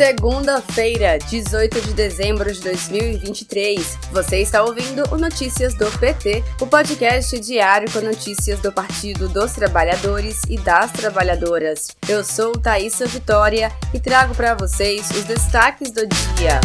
Segunda-feira, 18 de dezembro de 2023. Você está ouvindo o Notícias do PT, o podcast diário com notícias do Partido dos Trabalhadores e das Trabalhadoras. Eu sou Thaisa Vitória e trago para vocês os destaques do dia.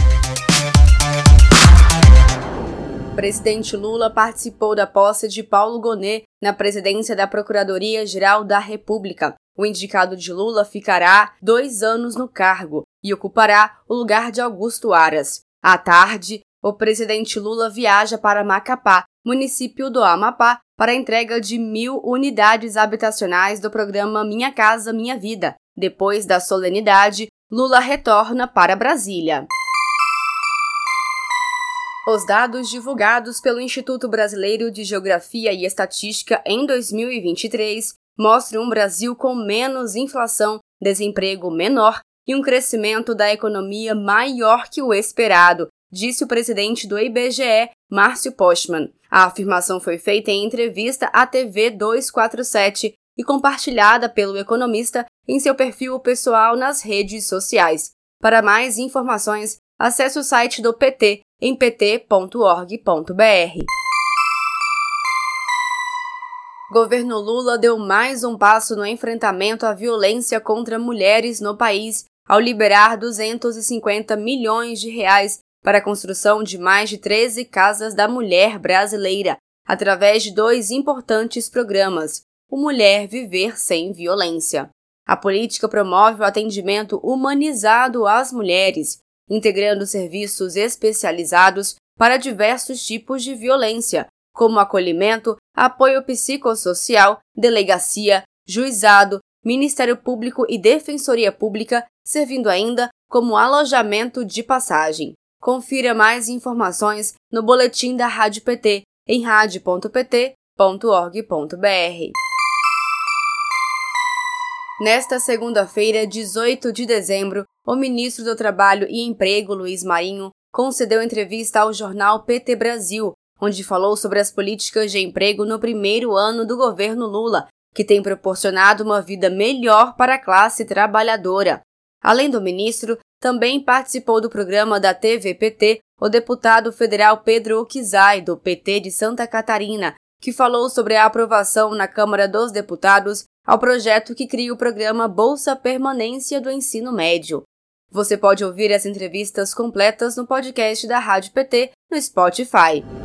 O presidente Lula participou da posse de Paulo Gonet na presidência da Procuradoria-Geral da República. O indicado de Lula ficará dois anos no cargo e ocupará o lugar de Augusto Aras. À tarde, o presidente Lula viaja para Macapá, município do Amapá, para a entrega de mil unidades habitacionais do programa Minha Casa Minha Vida. Depois da solenidade, Lula retorna para Brasília. Os dados divulgados pelo Instituto Brasileiro de Geografia e Estatística em 2023 mostram um Brasil com menos inflação, desemprego menor e um crescimento da economia maior que o esperado, disse o presidente do IBGE, Márcio Postman. A afirmação foi feita em entrevista à TV 247 e compartilhada pelo economista em seu perfil pessoal nas redes sociais. Para mais informações, acesse o site do PT em pt.org.br. Governo Lula deu mais um passo no enfrentamento à violência contra mulheres no país ao liberar 250 milhões de reais para a construção de mais de 13 casas da mulher brasileira, através de dois importantes programas: o Mulher Viver Sem Violência. A política promove o atendimento humanizado às mulheres, integrando serviços especializados para diversos tipos de violência, como acolhimento, apoio psicossocial, delegacia, juizado, Ministério Público e Defensoria Pública, servindo ainda como alojamento de passagem. Confira mais informações no boletim da Rádio PT em radio.pt.org.br. Nesta segunda-feira, 18 de dezembro, o ministro do Trabalho e Emprego, Luiz Marinho, concedeu entrevista ao jornal PT Brasil, onde falou sobre as políticas de emprego no primeiro ano do governo Lula que tem proporcionado uma vida melhor para a classe trabalhadora. Além do ministro, também participou do programa da TVPT o deputado federal Pedro Oquizai, do PT de Santa Catarina, que falou sobre a aprovação na Câmara dos Deputados ao projeto que cria o programa Bolsa Permanência do Ensino Médio. Você pode ouvir as entrevistas completas no podcast da Rádio PT no Spotify.